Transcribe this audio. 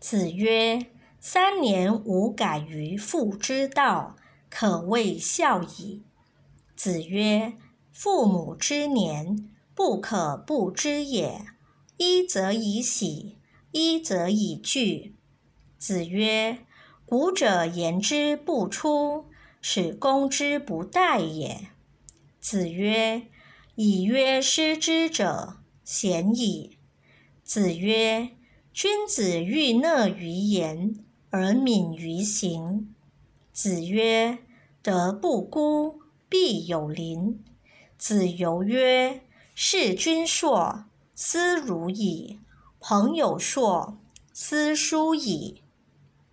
子曰：“三年无改于父之道，可谓孝矣。”子曰：“父母之年，不可不知也。一则以喜，一则以惧。”子曰：“古者言之不出，使攻之不殆也。”子曰：“以曰失之者，鲜矣。”子曰：“君子欲讷于言而敏于行。”子曰：“德不孤，必有邻。”子游曰：“事君硕，斯如矣；朋友硕，斯疏矣。”